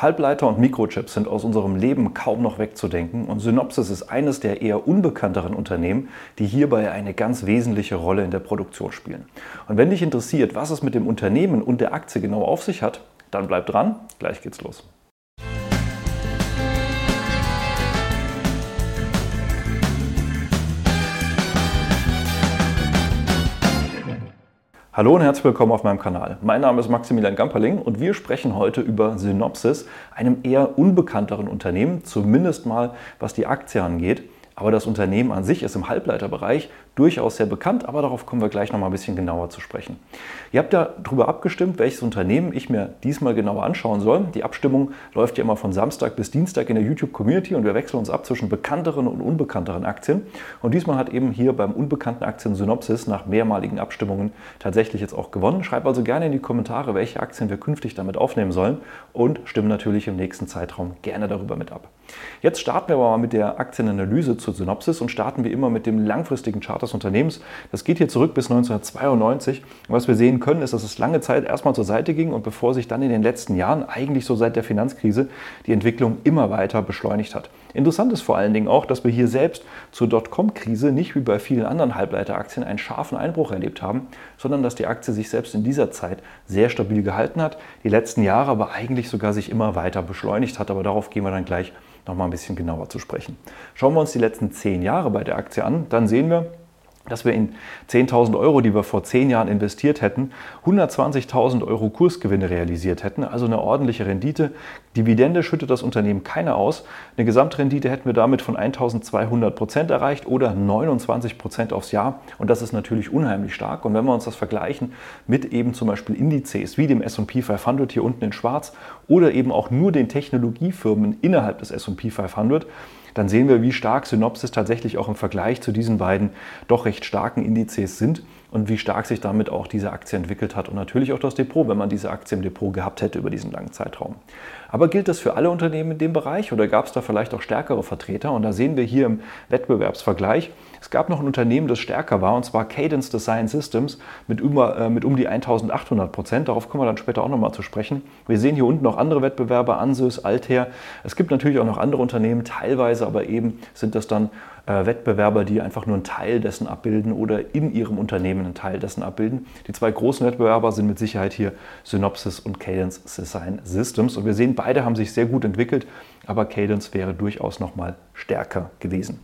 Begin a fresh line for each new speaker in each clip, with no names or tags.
Halbleiter und Mikrochips sind aus unserem Leben kaum noch wegzudenken und Synopsys ist eines der eher unbekannteren Unternehmen, die hierbei eine ganz wesentliche Rolle in der Produktion spielen. Und wenn dich interessiert, was es mit dem Unternehmen und der Aktie genau auf sich hat, dann bleib dran, gleich geht's los. Hallo und herzlich willkommen auf meinem Kanal. Mein Name ist Maximilian Gamperling und wir sprechen heute über Synopsys, einem eher unbekannteren Unternehmen, zumindest mal was die Aktie angeht. Aber das Unternehmen an sich ist im Halbleiterbereich durchaus sehr bekannt, aber darauf kommen wir gleich noch mal ein bisschen genauer zu sprechen. Ihr habt ja darüber abgestimmt, welches Unternehmen ich mir diesmal genauer anschauen soll. Die Abstimmung läuft ja immer von Samstag bis Dienstag in der YouTube-Community und wir wechseln uns ab zwischen bekannteren und unbekannteren Aktien. Und diesmal hat eben hier beim unbekannten Aktien Synopsis nach mehrmaligen Abstimmungen tatsächlich jetzt auch gewonnen. Schreibt also gerne in die Kommentare, welche Aktien wir künftig damit aufnehmen sollen und stimmen natürlich im nächsten Zeitraum gerne darüber mit ab. Jetzt starten wir aber mal mit der Aktienanalyse zu Synopsis und starten wir immer mit dem langfristigen Chart des Unternehmens. Das geht hier zurück bis 1992. Und was wir sehen können, ist, dass es lange Zeit erstmal zur Seite ging und bevor sich dann in den letzten Jahren, eigentlich so seit der Finanzkrise, die Entwicklung immer weiter beschleunigt hat. Interessant ist vor allen Dingen auch, dass wir hier selbst zur Dotcom-Krise nicht wie bei vielen anderen Halbleiteraktien einen scharfen Einbruch erlebt haben, sondern dass die Aktie sich selbst in dieser Zeit sehr stabil gehalten hat, die letzten Jahre aber eigentlich sogar sich immer weiter beschleunigt hat. Aber darauf gehen wir dann gleich noch mal ein bisschen genauer zu sprechen. Schauen wir uns die letzten zehn Jahre bei der Aktie an, dann sehen wir, dass wir in 10.000 Euro, die wir vor zehn Jahren investiert hätten, 120.000 Euro Kursgewinne realisiert hätten, also eine ordentliche Rendite. Dividende schüttet das Unternehmen keine aus. Eine Gesamtrendite hätten wir damit von 1.200 Prozent erreicht oder 29 Prozent aufs Jahr. Und das ist natürlich unheimlich stark. Und wenn wir uns das vergleichen mit eben zum Beispiel Indizes wie dem S&P 500 hier unten in schwarz oder eben auch nur den Technologiefirmen innerhalb des S&P 500, dann sehen wir, wie stark Synopsis tatsächlich auch im Vergleich zu diesen beiden doch recht starken Indizes sind und wie stark sich damit auch diese Aktie entwickelt hat und natürlich auch das Depot, wenn man diese Aktie im Depot gehabt hätte über diesen langen Zeitraum. Aber gilt das für alle Unternehmen in dem Bereich oder gab es da vielleicht auch stärkere Vertreter? Und da sehen wir hier im Wettbewerbsvergleich, es gab noch ein Unternehmen, das stärker war, und zwar Cadence Design Systems mit, über, äh, mit um die 1800 Prozent. Darauf kommen wir dann später auch nochmal zu sprechen. Wir sehen hier unten noch andere Wettbewerber, Ansys, Altair. Es gibt natürlich auch noch andere Unternehmen, teilweise aber eben sind das dann äh, Wettbewerber, die einfach nur einen Teil dessen abbilden oder in ihrem Unternehmen einen Teil dessen abbilden. Die zwei großen Wettbewerber sind mit Sicherheit hier Synopsys und Cadence Design Systems. Und wir sehen, beide haben sich sehr gut entwickelt, aber Cadence wäre durchaus noch mal stärker gewesen.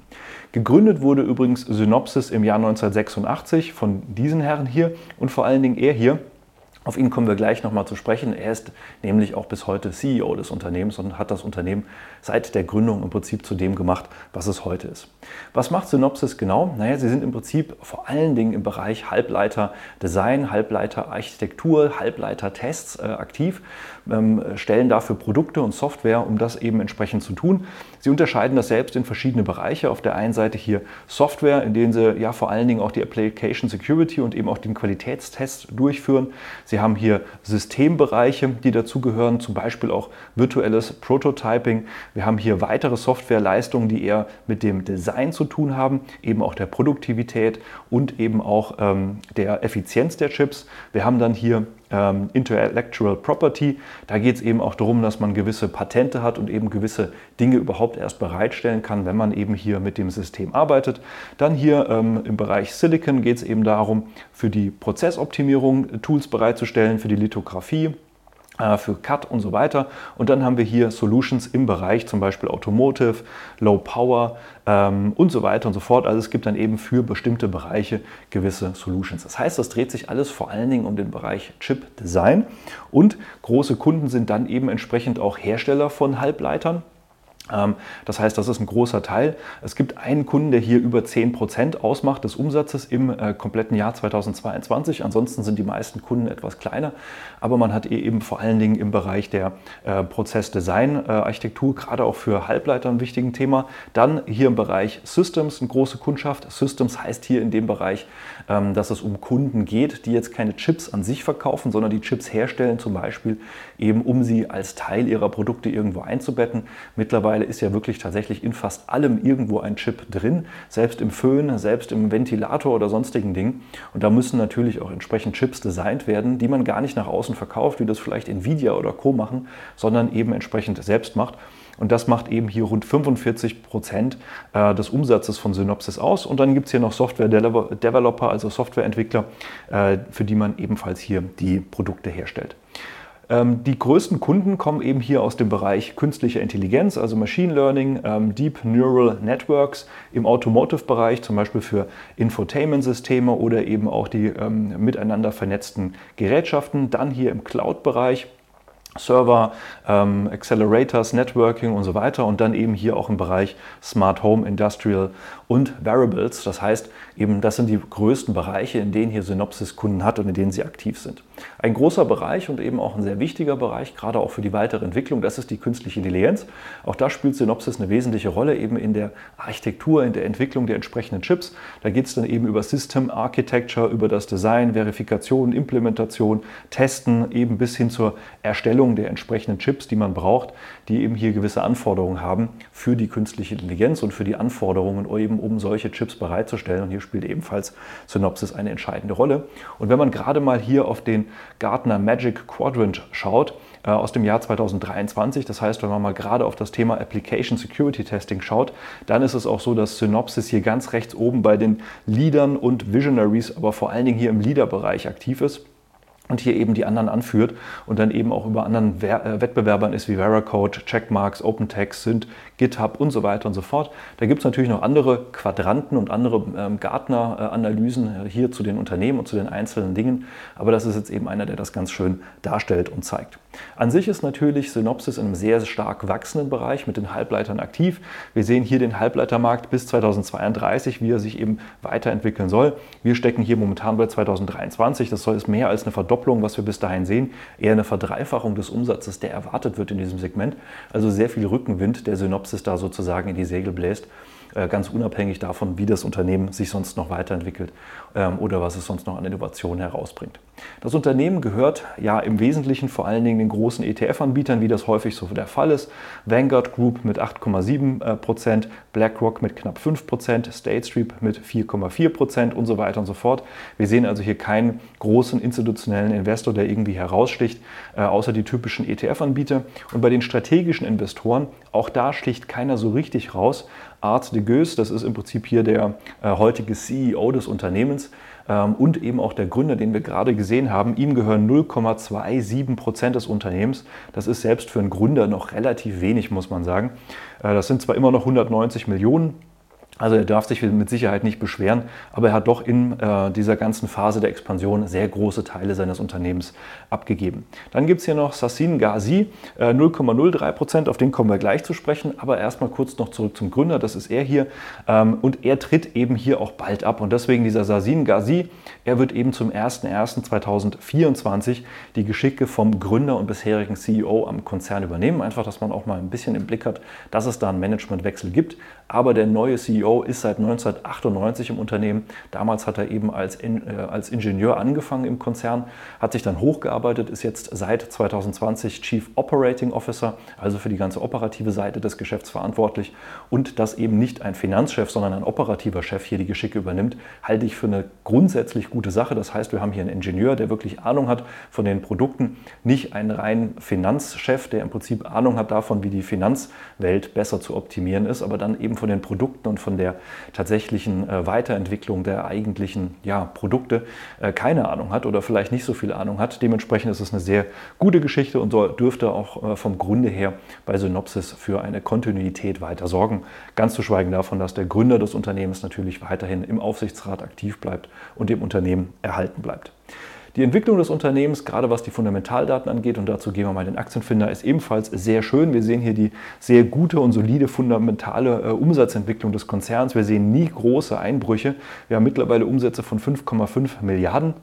Gegründet wurde übrigens Synopsys im Jahr 1986 von diesen Herren hier und vor allen Dingen er hier auf ihn kommen wir gleich nochmal zu sprechen. Er ist nämlich auch bis heute CEO des Unternehmens und hat das Unternehmen seit der Gründung im Prinzip zu dem gemacht, was es heute ist. Was macht Synopsys genau? Naja, sie sind im Prinzip vor allen Dingen im Bereich Halbleiter-Design, Halbleiter-Architektur, Halbleiter-Tests äh, aktiv, ähm, stellen dafür Produkte und Software, um das eben entsprechend zu tun. Sie unterscheiden das selbst in verschiedene Bereiche. Auf der einen Seite hier Software, in denen sie ja vor allen Dingen auch die Application Security und eben auch den Qualitätstest durchführen. Sie Sie haben hier Systembereiche, die dazugehören, zum Beispiel auch virtuelles Prototyping. Wir haben hier weitere Softwareleistungen, die eher mit dem Design zu tun haben, eben auch der Produktivität und eben auch ähm, der Effizienz der Chips. Wir haben dann hier ähm, Intellectual Property. Da geht es eben auch darum, dass man gewisse Patente hat und eben gewisse Dinge überhaupt erst bereitstellen kann, wenn man eben hier mit dem System arbeitet. Dann hier ähm, im Bereich Silicon geht es eben darum, für die Prozessoptimierung Tools bereitzustellen, für die Lithografie für CAD und so weiter. Und dann haben wir hier Solutions im Bereich zum Beispiel Automotive, Low Power ähm, und so weiter und so fort. Also es gibt dann eben für bestimmte Bereiche gewisse Solutions. Das heißt, das dreht sich alles vor allen Dingen um den Bereich Chip Design und große Kunden sind dann eben entsprechend auch Hersteller von Halbleitern das heißt, das ist ein großer Teil. Es gibt einen Kunden, der hier über 10% ausmacht des Umsatzes im äh, kompletten Jahr 2022. Ansonsten sind die meisten Kunden etwas kleiner. Aber man hat eben vor allen Dingen im Bereich der äh, Prozessdesign-Architektur, gerade auch für Halbleiter ein wichtigen Thema. Dann hier im Bereich Systems eine große Kundschaft. Systems heißt hier in dem Bereich, ähm, dass es um Kunden geht, die jetzt keine Chips an sich verkaufen, sondern die Chips herstellen, zum Beispiel eben um sie als Teil ihrer Produkte irgendwo einzubetten. Mittlerweile mittlerweile ist ja wirklich tatsächlich in fast allem irgendwo ein Chip drin, selbst im Föhn, selbst im Ventilator oder sonstigen Dingen. Und da müssen natürlich auch entsprechend Chips designt werden, die man gar nicht nach außen verkauft, wie das vielleicht Nvidia oder Co machen, sondern eben entsprechend selbst macht. Und das macht eben hier rund 45 Prozent äh, des Umsatzes von Synopsys aus. Und dann gibt es hier noch Software-Developer, also Softwareentwickler, äh, für die man ebenfalls hier die Produkte herstellt. Ähm, die größten Kunden kommen eben hier aus dem Bereich künstlicher Intelligenz, also Machine Learning, ähm, Deep Neural Networks im Automotive-Bereich, zum Beispiel für Infotainment-Systeme oder eben auch die ähm, miteinander vernetzten Gerätschaften. Dann hier im Cloud-Bereich Server, ähm, Accelerators, Networking und so weiter und dann eben hier auch im Bereich Smart Home, Industrial und Variables. Das heißt, eben das sind die größten Bereiche, in denen hier Synopsys Kunden hat und in denen sie aktiv sind. Ein großer Bereich und eben auch ein sehr wichtiger Bereich, gerade auch für die weitere Entwicklung, das ist die künstliche Intelligenz. Auch da spielt Synopsys eine wesentliche Rolle eben in der Architektur, in der Entwicklung der entsprechenden Chips. Da geht es dann eben über System Architecture, über das Design, Verifikation, Implementation, Testen, eben bis hin zur Erstellung Erstellung der entsprechenden Chips, die man braucht, die eben hier gewisse Anforderungen haben für die künstliche Intelligenz und für die Anforderungen, eben um solche Chips bereitzustellen. Und hier spielt ebenfalls Synopsys eine entscheidende Rolle. Und wenn man gerade mal hier auf den Gartner Magic Quadrant schaut, äh, aus dem Jahr 2023. Das heißt, wenn man mal gerade auf das Thema Application Security Testing schaut, dann ist es auch so, dass Synopsys hier ganz rechts oben bei den Leadern und Visionaries, aber vor allen Dingen hier im Leader-Bereich aktiv ist und hier eben die anderen anführt und dann eben auch über anderen äh, Wettbewerbern ist wie Veracode, Checkmarks, OpenText, sind GitHub und so weiter und so fort. Da gibt es natürlich noch andere Quadranten und andere ähm, Gartner-Analysen äh, hier zu den Unternehmen und zu den einzelnen Dingen, aber das ist jetzt eben einer, der das ganz schön darstellt und zeigt. An sich ist natürlich Synopsys in einem sehr stark wachsenden Bereich mit den Halbleitern aktiv. Wir sehen hier den Halbleitermarkt bis 2032, wie er sich eben weiterentwickeln soll. Wir stecken hier momentan bei 2023. Das soll es mehr als eine Verdopplung, was wir bis dahin sehen, eher eine Verdreifachung des Umsatzes, der erwartet wird in diesem Segment. Also sehr viel Rückenwind, der Synopsis da sozusagen in die Segel bläst. Äh, ganz unabhängig davon, wie das Unternehmen sich sonst noch weiterentwickelt ähm, oder was es sonst noch an Innovationen herausbringt. Das Unternehmen gehört ja im Wesentlichen vor allen Dingen den großen ETF-Anbietern, wie das häufig so der Fall ist. Vanguard Group mit 8,7 Prozent, BlackRock mit knapp 5 Prozent, State Street mit 4,4 Prozent und so weiter und so fort. Wir sehen also hier keinen großen institutionellen Investor, der irgendwie heraussticht, äh, außer die typischen ETF-Anbieter. Und bei den strategischen Investoren, auch da sticht keiner so richtig raus. Art de Geus, das ist im Prinzip hier der äh, heutige CEO des Unternehmens ähm, und eben auch der Gründer, den wir gerade gesehen haben. Ihm gehören 0,27 Prozent des Unternehmens. Das ist selbst für einen Gründer noch relativ wenig, muss man sagen. Äh, das sind zwar immer noch 190 Millionen. Also er darf sich mit Sicherheit nicht beschweren, aber er hat doch in äh, dieser ganzen Phase der Expansion sehr große Teile seines Unternehmens abgegeben. Dann gibt es hier noch Sassin Ghazi, äh, 0,03 Prozent, auf den kommen wir gleich zu sprechen, aber erstmal kurz noch zurück zum Gründer, das ist er hier. Ähm, und er tritt eben hier auch bald ab und deswegen dieser Sassin Ghazi, er wird eben zum 01.01.2024 die Geschicke vom Gründer und bisherigen CEO am Konzern übernehmen, einfach, dass man auch mal ein bisschen im Blick hat, dass es da einen Managementwechsel gibt, aber der neue CEO ist seit 1998 im Unternehmen. Damals hat er eben als, in, äh, als Ingenieur angefangen im Konzern, hat sich dann hochgearbeitet, ist jetzt seit 2020 Chief Operating Officer, also für die ganze operative Seite des Geschäfts verantwortlich. Und dass eben nicht ein Finanzchef, sondern ein operativer Chef hier die Geschicke übernimmt, halte ich für eine grundsätzlich gute Sache. Das heißt, wir haben hier einen Ingenieur, der wirklich Ahnung hat von den Produkten, nicht einen rein Finanzchef, der im Prinzip Ahnung hat davon, wie die Finanzwelt besser zu optimieren ist, aber dann eben von den Produkten und von der tatsächlichen äh, Weiterentwicklung der eigentlichen ja, Produkte äh, keine Ahnung hat oder vielleicht nicht so viel Ahnung hat. Dementsprechend ist es eine sehr gute Geschichte und so dürfte auch äh, vom Grunde her bei Synopsis für eine Kontinuität weiter sorgen. Ganz zu schweigen davon, dass der Gründer des Unternehmens natürlich weiterhin im Aufsichtsrat aktiv bleibt und dem Unternehmen erhalten bleibt. Die Entwicklung des Unternehmens, gerade was die Fundamentaldaten angeht, und dazu gehen wir mal den Aktienfinder, ist ebenfalls sehr schön. Wir sehen hier die sehr gute und solide fundamentale äh, Umsatzentwicklung des Konzerns. Wir sehen nie große Einbrüche. Wir haben mittlerweile Umsätze von 5,5 Milliarden.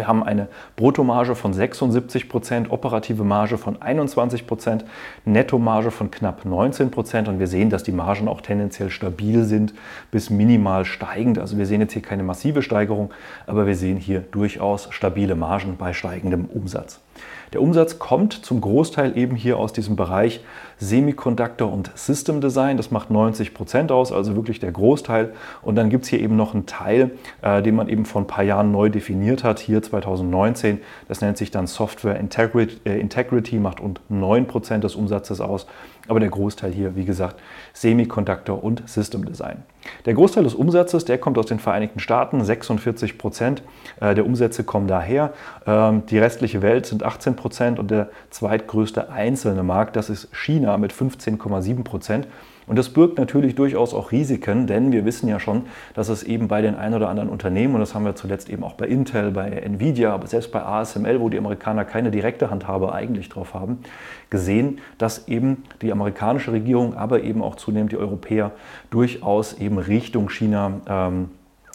Wir haben eine Bruttomarge von 76 Prozent, operative Marge von 21 Prozent, Nettomarge von knapp 19 Prozent und wir sehen, dass die Margen auch tendenziell stabil sind bis minimal steigend. Also wir sehen jetzt hier keine massive Steigerung, aber wir sehen hier durchaus stabile Margen bei steigendem Umsatz. Der Umsatz kommt zum Großteil eben hier aus diesem Bereich Semiconductor und System Design. Das macht 90 Prozent aus, also wirklich der Großteil. Und dann gibt es hier eben noch einen Teil, äh, den man eben vor ein paar Jahren neu definiert hat, hier 2019. Das nennt sich dann Software Integrity, äh, Integrity macht rund 9 Prozent des Umsatzes aus. Aber der Großteil hier, wie gesagt, Semiconductor und System Design. Der Großteil des Umsatzes, der kommt aus den Vereinigten Staaten, 46 Prozent äh, der Umsätze kommen daher. Ähm, die restliche Welt sind 18 Prozent und der zweitgrößte einzelne Markt, das ist China mit 15,7 Prozent. Und das birgt natürlich durchaus auch Risiken, denn wir wissen ja schon, dass es eben bei den ein oder anderen Unternehmen, und das haben wir zuletzt eben auch bei Intel, bei Nvidia, aber selbst bei ASML, wo die Amerikaner keine direkte Handhabe eigentlich drauf haben, gesehen, dass eben die amerikanische Regierung, aber eben auch zunehmend die Europäer durchaus eben Richtung China ähm,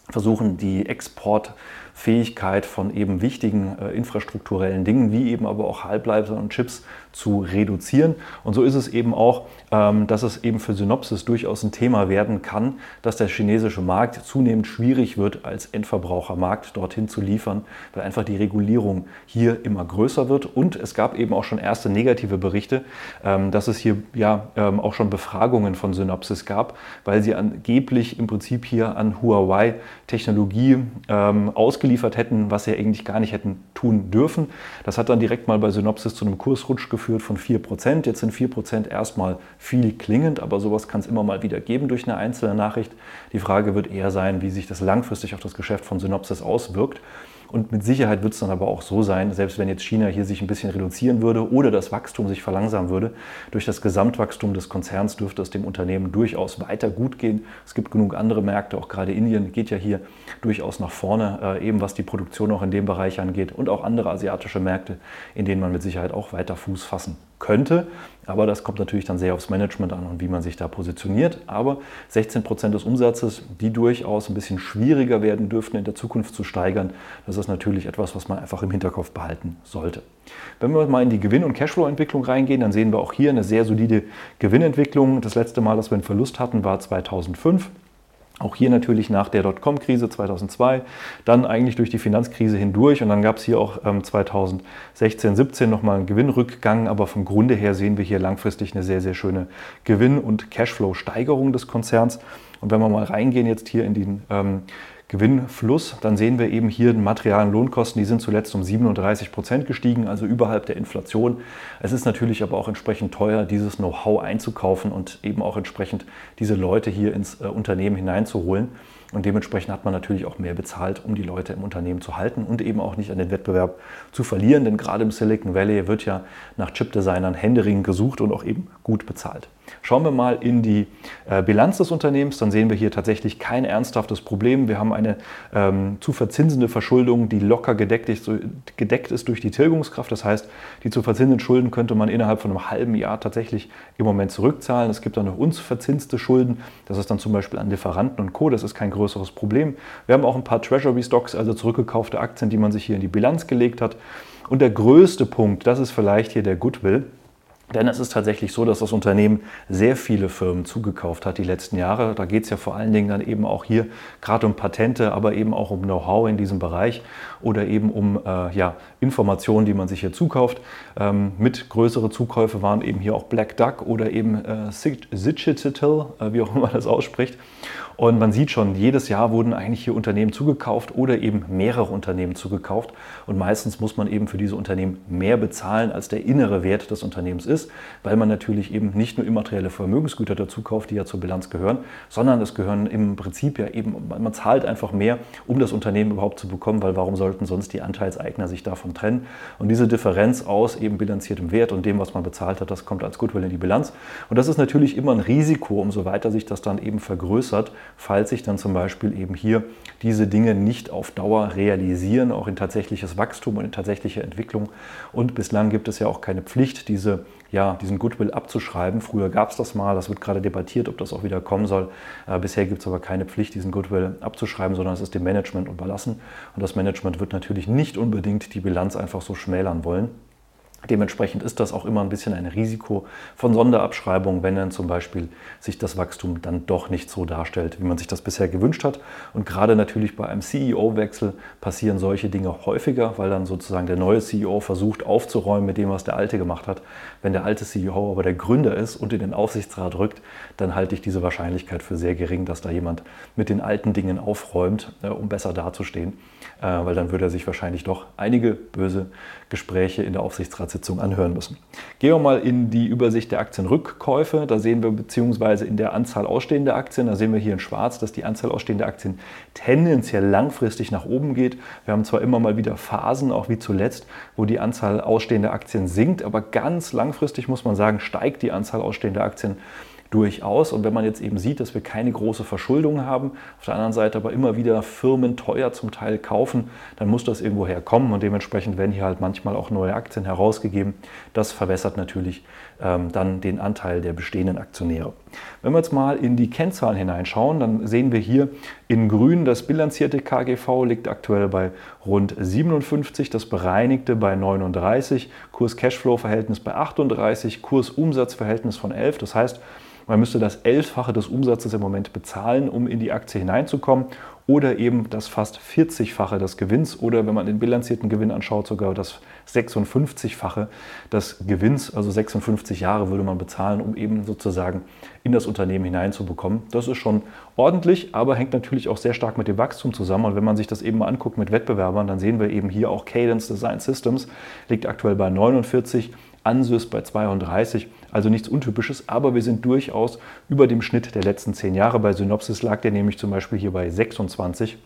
versuchen, die Exportfähigkeit von eben wichtigen äh, infrastrukturellen Dingen, wie eben aber auch Halbleiter und Chips zu reduzieren. Und so ist es eben auch, ähm, dass es eben für Synopsis durchaus ein Thema werden kann, dass der chinesische Markt zunehmend schwierig wird, als Endverbrauchermarkt dorthin zu liefern, weil einfach die Regulierung hier immer größer wird. Und es gab eben auch schon erste negative Berichte, ähm, dass es hier ja ähm, auch schon Befragungen von Synopsis gab, weil sie angeblich im Prinzip hier an Huawei Technologie ausgeliefert hätten, was sie eigentlich gar nicht hätten tun dürfen. Das hat dann direkt mal bei Synopsis zu einem Kursrutsch geführt von 4%. Jetzt sind 4% erstmal viel klingend, aber sowas kann es immer mal wieder geben durch eine einzelne Nachricht. Die Frage wird eher sein, wie sich das langfristig auf das Geschäft von Synopsis auswirkt. Und mit Sicherheit wird es dann aber auch so sein, selbst wenn jetzt China hier sich ein bisschen reduzieren würde oder das Wachstum sich verlangsamen würde, durch das Gesamtwachstum des Konzerns dürfte es dem Unternehmen durchaus weiter gut gehen. Es gibt genug andere Märkte, auch gerade Indien geht ja hier durchaus nach vorne, äh, eben was die Produktion auch in dem Bereich angeht und auch andere asiatische Märkte, in denen man mit Sicherheit auch weiter Fuß fassen könnte. Aber das kommt natürlich dann sehr aufs Management an und wie man sich da positioniert. Aber 16 Prozent des Umsatzes, die durchaus ein bisschen schwieriger werden dürften in der Zukunft zu steigern, das ist natürlich etwas, was man einfach im Hinterkopf behalten sollte. Wenn wir mal in die Gewinn- und Cashflow-Entwicklung reingehen, dann sehen wir auch hier eine sehr solide Gewinnentwicklung. Das letzte Mal, dass wir einen Verlust hatten, war 2005. Auch hier natürlich nach der Dotcom-Krise 2002, dann eigentlich durch die Finanzkrise hindurch und dann gab es hier auch 2016, 17 nochmal einen Gewinnrückgang, aber vom Grunde her sehen wir hier langfristig eine sehr, sehr schöne Gewinn- und Cashflow-Steigerung des Konzerns. Und wenn wir mal reingehen jetzt hier in den ähm, Gewinnfluss, dann sehen wir eben hier die materialen Lohnkosten, die sind zuletzt um 37 Prozent gestiegen, also überhalb der Inflation. Es ist natürlich aber auch entsprechend teuer, dieses Know-how einzukaufen und eben auch entsprechend diese Leute hier ins äh, Unternehmen hineinzuholen. Und dementsprechend hat man natürlich auch mehr bezahlt, um die Leute im Unternehmen zu halten und eben auch nicht an den Wettbewerb zu verlieren. Denn gerade im Silicon Valley wird ja nach Chipdesignern händeringend gesucht und auch eben gut bezahlt. Schauen wir mal in die äh, Bilanz des Unternehmens, dann sehen wir hier tatsächlich kein ernsthaftes Problem. Wir haben eine ähm, zu verzinsende Verschuldung, die locker gedeckt ist, gedeckt ist durch die Tilgungskraft. Das heißt, die zu verzinsenden Schulden könnte man innerhalb von einem halben Jahr tatsächlich im Moment zurückzahlen. Es gibt dann noch uns verzinste Schulden. Das ist dann zum Beispiel an Lieferanten und Co. Das ist kein größeres Problem. Wir haben auch ein paar Treasury Stocks, also zurückgekaufte Aktien, die man sich hier in die Bilanz gelegt hat. Und der größte Punkt, das ist vielleicht hier der Goodwill. Denn es ist tatsächlich so, dass das Unternehmen sehr viele Firmen zugekauft hat die letzten Jahre. Da geht es ja vor allen Dingen dann eben auch hier gerade um Patente, aber eben auch um Know-how in diesem Bereich oder eben um äh, ja, Informationen, die man sich hier zukauft. Ähm, mit größere Zukäufe waren eben hier auch Black Duck oder eben äh, äh, wie auch immer das ausspricht. Und man sieht schon, jedes Jahr wurden eigentlich hier Unternehmen zugekauft oder eben mehrere Unternehmen zugekauft. Und meistens muss man eben für diese Unternehmen mehr bezahlen, als der innere Wert des Unternehmens ist, weil man natürlich eben nicht nur immaterielle Vermögensgüter dazu kauft, die ja zur Bilanz gehören, sondern es gehören im Prinzip ja eben, man zahlt einfach mehr, um das Unternehmen überhaupt zu bekommen, weil warum sollten sonst die Anteilseigner sich davon trennen? Und diese Differenz aus eben bilanziertem Wert und dem, was man bezahlt hat, das kommt als Goodwill in die Bilanz. Und das ist natürlich immer ein Risiko, umso weiter sich das dann eben vergrößert falls sich dann zum Beispiel eben hier diese Dinge nicht auf Dauer realisieren, auch in tatsächliches Wachstum und in tatsächliche Entwicklung. Und bislang gibt es ja auch keine Pflicht, diese, ja, diesen Goodwill abzuschreiben. Früher gab es das mal, das wird gerade debattiert, ob das auch wieder kommen soll. Äh, bisher gibt es aber keine Pflicht, diesen Goodwill abzuschreiben, sondern es ist dem Management überlassen. Und das Management wird natürlich nicht unbedingt die Bilanz einfach so schmälern wollen. Dementsprechend ist das auch immer ein bisschen ein Risiko von Sonderabschreibung, wenn dann zum Beispiel sich das Wachstum dann doch nicht so darstellt, wie man sich das bisher gewünscht hat. Und gerade natürlich bei einem CEO-Wechsel passieren solche Dinge häufiger, weil dann sozusagen der neue CEO versucht aufzuräumen mit dem, was der alte gemacht hat. Wenn der alte CEO aber der Gründer ist und in den Aufsichtsrat rückt, dann halte ich diese Wahrscheinlichkeit für sehr gering, dass da jemand mit den alten Dingen aufräumt, äh, um besser dazustehen, weil dann würde er sich wahrscheinlich doch einige böse Gespräche in der Aufsichtsratssitzung anhören müssen. Gehen wir mal in die Übersicht der Aktienrückkäufe. Da sehen wir beziehungsweise in der Anzahl ausstehender Aktien, da sehen wir hier in schwarz, dass die Anzahl ausstehender Aktien tendenziell langfristig nach oben geht. Wir haben zwar immer mal wieder Phasen, auch wie zuletzt, wo die Anzahl ausstehender Aktien sinkt, aber ganz langfristig muss man sagen, steigt die Anzahl ausstehender Aktien durchaus. Und wenn man jetzt eben sieht, dass wir keine große Verschuldung haben, auf der anderen Seite aber immer wieder Firmen teuer zum Teil kaufen, dann muss das irgendwo herkommen und dementsprechend werden hier halt manchmal auch neue Aktien herausgegeben. Das verwässert natürlich dann den Anteil der bestehenden Aktionäre. Wenn wir jetzt mal in die Kennzahlen hineinschauen, dann sehen wir hier in grün, das bilanzierte KGV liegt aktuell bei rund 57, das bereinigte bei 39, Kurs-Cashflow-Verhältnis bei 38, Kurs-Umsatz-Verhältnis von 11. Das heißt, man müsste das Elffache des Umsatzes im Moment bezahlen, um in die Aktie hineinzukommen oder eben das fast 40-fache des Gewinns oder wenn man den bilanzierten Gewinn anschaut, sogar das 56-fache des Gewinns, also 56 Jahre würde man bezahlen, um eben sozusagen in das Unternehmen hineinzubekommen. Das ist schon ordentlich, aber hängt natürlich auch sehr stark mit dem Wachstum zusammen. Und wenn man sich das eben mal anguckt mit Wettbewerbern, dann sehen wir eben hier auch Cadence Design Systems liegt aktuell bei 49, Ansys bei 32, also nichts Untypisches, aber wir sind durchaus über dem Schnitt der letzten zehn Jahre. Bei Synopsis lag der nämlich zum Beispiel hier bei 26.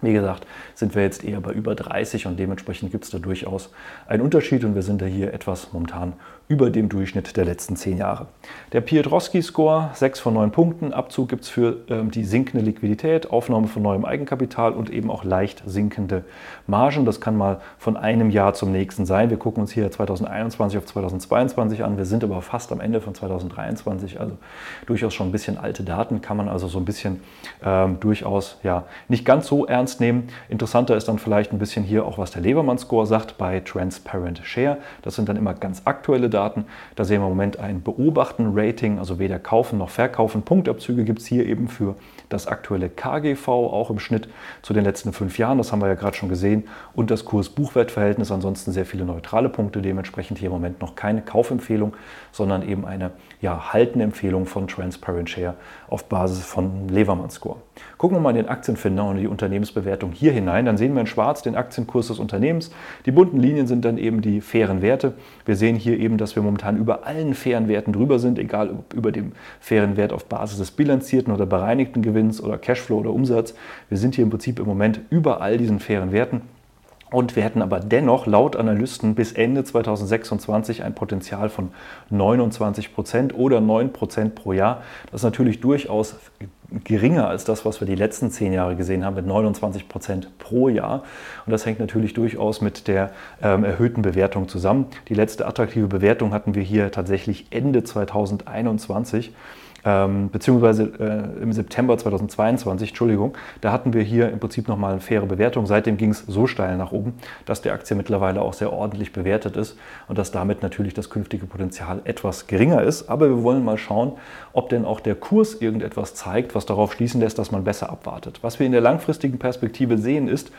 Wie gesagt, sind wir jetzt eher bei über 30 und dementsprechend gibt es da durchaus einen Unterschied und wir sind da hier etwas momentan über dem Durchschnitt der letzten zehn Jahre. Der Pietrowski-Score, 6 von 9 Punkten. Abzug gibt es für ähm, die sinkende Liquidität, Aufnahme von neuem Eigenkapital und eben auch leicht sinkende Margen. Das kann mal von einem Jahr zum nächsten sein. Wir gucken uns hier 2021 auf 2022 an. Wir sind aber fast am Ende von 2023, also durchaus schon ein bisschen alte Daten, kann man also so ein bisschen ähm, durchaus ja, nicht ganz so ernst nehmen. Interessanter ist dann vielleicht ein bisschen hier auch, was der Levermann-Score sagt bei Transparent Share. Das sind dann immer ganz aktuelle Daten. Da sehen wir im Moment ein Beobachten-Rating, also weder kaufen noch verkaufen. Punktabzüge gibt es hier eben für das aktuelle KGV, auch im Schnitt zu den letzten fünf Jahren. Das haben wir ja gerade schon gesehen. Und das Kurs-Buchwert-Verhältnis, ansonsten sehr viele neutrale Punkte. Dementsprechend hier im Moment noch keine Kaufempfehlung, sondern eben eine ja, Haltenempfehlung von Transparent Share auf Basis von Levermann Score. Gucken wir mal in den Aktienfinder und die Unternehmensbewertung hier hinein. Dann sehen wir in schwarz den Aktienkurs des Unternehmens. Die bunten Linien sind dann eben die fairen Werte. Wir sehen hier eben, dass wir momentan über allen fairen Werten drüber sind, egal ob über dem fairen Wert auf Basis des bilanzierten oder bereinigten Gewinns oder Cashflow oder Umsatz. Wir sind hier im Prinzip im Moment über all diesen fairen Werten. Und wir hätten aber dennoch laut Analysten bis Ende 2026 ein Potenzial von 29 Prozent oder 9 Prozent pro Jahr. Das ist natürlich durchaus geringer als das, was wir die letzten zehn Jahre gesehen haben, mit 29 Prozent pro Jahr. Und das hängt natürlich durchaus mit der ähm, erhöhten Bewertung zusammen. Die letzte attraktive Bewertung hatten wir hier tatsächlich Ende 2021 ähm, beziehungsweise äh, im September 2022, Entschuldigung, da hatten wir hier im Prinzip nochmal eine faire Bewertung. Seitdem ging es so steil nach oben, dass die Aktie mittlerweile auch sehr ordentlich bewertet ist und dass damit natürlich das künftige Potenzial etwas geringer ist. Aber wir wollen mal schauen, ob denn auch der Kurs irgendetwas zeigt, was darauf schließen lässt, dass man besser abwartet. Was wir in der langfristigen Perspektive sehen ist,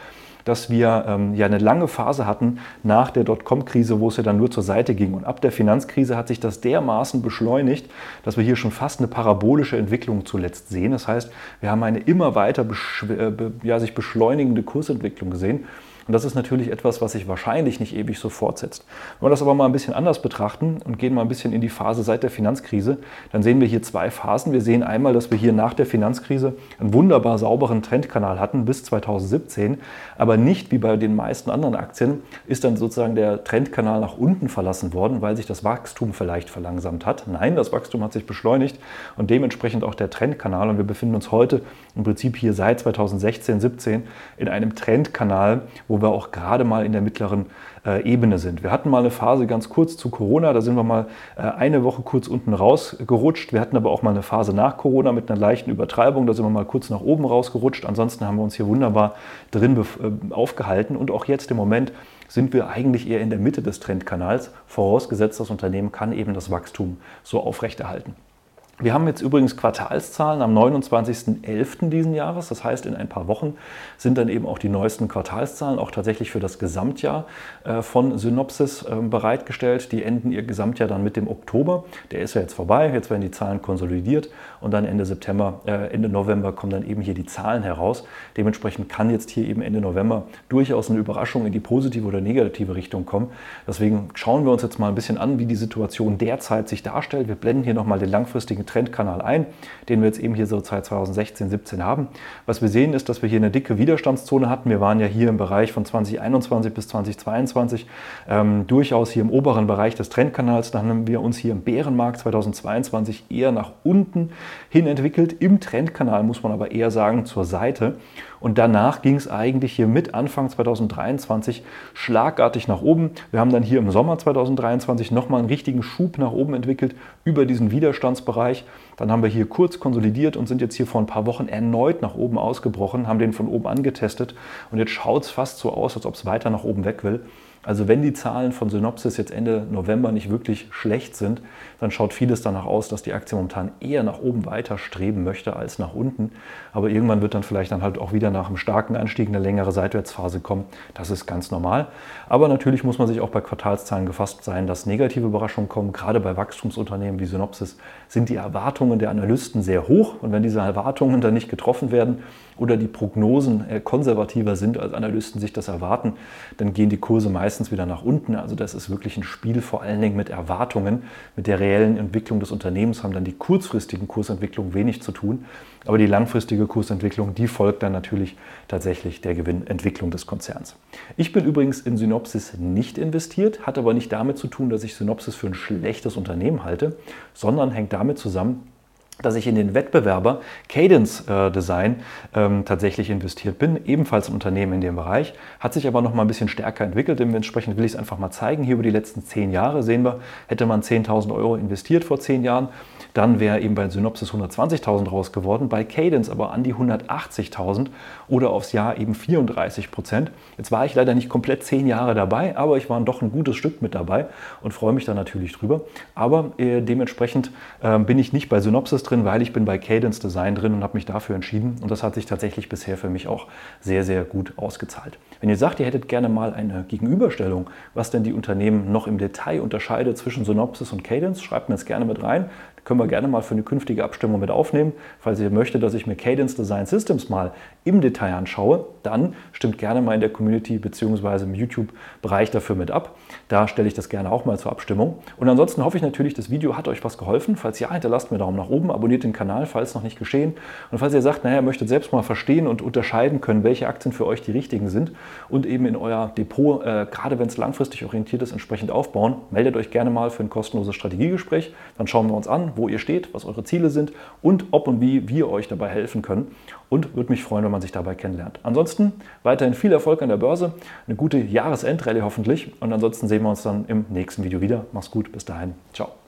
dass wir ähm, ja eine lange Phase hatten nach der Dotcom-Krise, wo es ja dann nur zur Seite ging. Und ab der Finanzkrise hat sich das dermaßen beschleunigt, dass wir hier schon fast eine parabolische Entwicklung zuletzt sehen. Das heißt, wir haben eine immer weiter äh, ja, sich beschleunigende Kursentwicklung gesehen. Und das ist natürlich etwas, was sich wahrscheinlich nicht ewig so fortsetzt. Wenn wir das aber mal ein bisschen anders betrachten und gehen mal ein bisschen in die Phase seit der Finanzkrise, dann sehen wir hier zwei Phasen. Wir sehen einmal, dass wir hier nach der Finanzkrise einen wunderbar sauberen Trendkanal hatten bis 2017, aber nicht wie bei den meisten anderen Aktien ist dann sozusagen der Trendkanal nach unten verlassen worden, weil sich das Wachstum vielleicht verlangsamt hat. Nein, das Wachstum hat sich beschleunigt und dementsprechend auch der Trendkanal. Und wir befinden uns heute im Prinzip hier seit 2016, 17 in einem Trendkanal, wo wo wir auch gerade mal in der mittleren äh, Ebene sind. Wir hatten mal eine Phase ganz kurz zu Corona, da sind wir mal äh, eine Woche kurz unten rausgerutscht. Wir hatten aber auch mal eine Phase nach Corona mit einer leichten Übertreibung, da sind wir mal kurz nach oben rausgerutscht. Ansonsten haben wir uns hier wunderbar drin äh, aufgehalten und auch jetzt im Moment sind wir eigentlich eher in der Mitte des Trendkanals, vorausgesetzt das Unternehmen kann eben das Wachstum so aufrechterhalten. Wir haben jetzt übrigens Quartalszahlen am 29.11. diesen Jahres. Das heißt, in ein paar Wochen sind dann eben auch die neuesten Quartalszahlen, auch tatsächlich für das Gesamtjahr äh, von Synopsis ähm, bereitgestellt. Die enden ihr Gesamtjahr dann mit dem Oktober. Der ist ja jetzt vorbei. Jetzt werden die Zahlen konsolidiert und dann Ende September, äh, Ende November kommen dann eben hier die Zahlen heraus. Dementsprechend kann jetzt hier eben Ende November durchaus eine Überraschung in die positive oder negative Richtung kommen. Deswegen schauen wir uns jetzt mal ein bisschen an, wie die Situation derzeit sich darstellt. Wir blenden hier nochmal den langfristigen Trendkanal ein, den wir jetzt eben hier so seit 2016, 17 haben. Was wir sehen ist, dass wir hier eine dicke Widerstandszone hatten. Wir waren ja hier im Bereich von 2021 bis 2022 ähm, durchaus hier im oberen Bereich des Trendkanals. Dann haben wir uns hier im Bärenmarkt 2022 eher nach unten hin entwickelt. Im Trendkanal muss man aber eher sagen zur Seite. Und danach ging es eigentlich hier mit Anfang 2023 schlagartig nach oben. Wir haben dann hier im Sommer 2023 nochmal einen richtigen Schub nach oben entwickelt über diesen Widerstandsbereich. Dann haben wir hier kurz konsolidiert und sind jetzt hier vor ein paar Wochen erneut nach oben ausgebrochen, haben den von oben angetestet und jetzt schaut es fast so aus, als ob es weiter nach oben weg will. Also wenn die Zahlen von Synopsis jetzt Ende November nicht wirklich schlecht sind, dann schaut vieles danach aus, dass die Aktie momentan eher nach oben weiter streben möchte als nach unten. Aber irgendwann wird dann vielleicht dann halt auch wieder nach einem starken Anstieg eine längere Seitwärtsphase kommen. Das ist ganz normal. Aber natürlich muss man sich auch bei Quartalszahlen gefasst sein, dass negative Überraschungen kommen. Gerade bei Wachstumsunternehmen wie Synopsis sind die Erwartungen der Analysten sehr hoch. Und wenn diese Erwartungen dann nicht getroffen werden oder die Prognosen konservativer sind, als Analysten sich das erwarten, dann gehen die Kurse meistens meistens wieder nach unten. Also das ist wirklich ein Spiel vor allen Dingen mit Erwartungen. Mit der reellen Entwicklung des Unternehmens haben dann die kurzfristigen Kursentwicklungen wenig zu tun. Aber die langfristige Kursentwicklung, die folgt dann natürlich tatsächlich der Gewinnentwicklung des Konzerns. Ich bin übrigens in Synopsis nicht investiert, hat aber nicht damit zu tun, dass ich Synopsis für ein schlechtes Unternehmen halte, sondern hängt damit zusammen, dass ich in den Wettbewerber Cadence äh, Design ähm, tatsächlich investiert bin, ebenfalls ein Unternehmen in dem Bereich, hat sich aber noch mal ein bisschen stärker entwickelt. Dementsprechend will ich es einfach mal zeigen. Hier über die letzten zehn Jahre sehen wir, hätte man 10.000 Euro investiert vor zehn Jahren, dann wäre eben bei Synopsis 120.000 raus geworden, bei Cadence aber an die 180.000 oder aufs Jahr eben 34 Prozent. Jetzt war ich leider nicht komplett zehn Jahre dabei, aber ich war doch ein gutes Stück mit dabei und freue mich da natürlich drüber. Aber äh, dementsprechend äh, bin ich nicht bei Synopsis drin, weil ich bin bei Cadence Design drin und habe mich dafür entschieden. Und das hat sich tatsächlich bisher für mich auch sehr, sehr gut ausgezahlt. Wenn ihr sagt, ihr hättet gerne mal eine Gegenüberstellung, was denn die Unternehmen noch im Detail unterscheidet zwischen Synopsis und Cadence, schreibt mir das gerne mit rein können wir gerne mal für eine künftige Abstimmung mit aufnehmen. Falls ihr möchtet, dass ich mir Cadence Design Systems mal im Detail anschaue, dann stimmt gerne mal in der Community bzw. im YouTube-Bereich dafür mit ab. Da stelle ich das gerne auch mal zur Abstimmung. Und ansonsten hoffe ich natürlich, das Video hat euch was geholfen. Falls ja, hinterlasst mir Daumen nach oben, abonniert den Kanal, falls noch nicht geschehen. Und falls ihr sagt, naja, ihr möchtet selbst mal verstehen und unterscheiden können, welche Aktien für euch die richtigen sind und eben in euer Depot, äh, gerade wenn es langfristig orientiert ist, entsprechend aufbauen, meldet euch gerne mal für ein kostenloses Strategiegespräch. Dann schauen wir uns an, wo ihr steht, was eure Ziele sind und ob und wie wir euch dabei helfen können. Und würde mich freuen, wenn man sich dabei kennenlernt. Ansonsten weiterhin viel Erfolg an der Börse, eine gute Jahresendrallye hoffentlich. Und ansonsten sehen wir uns dann im nächsten Video wieder. Mach's gut, bis dahin. Ciao.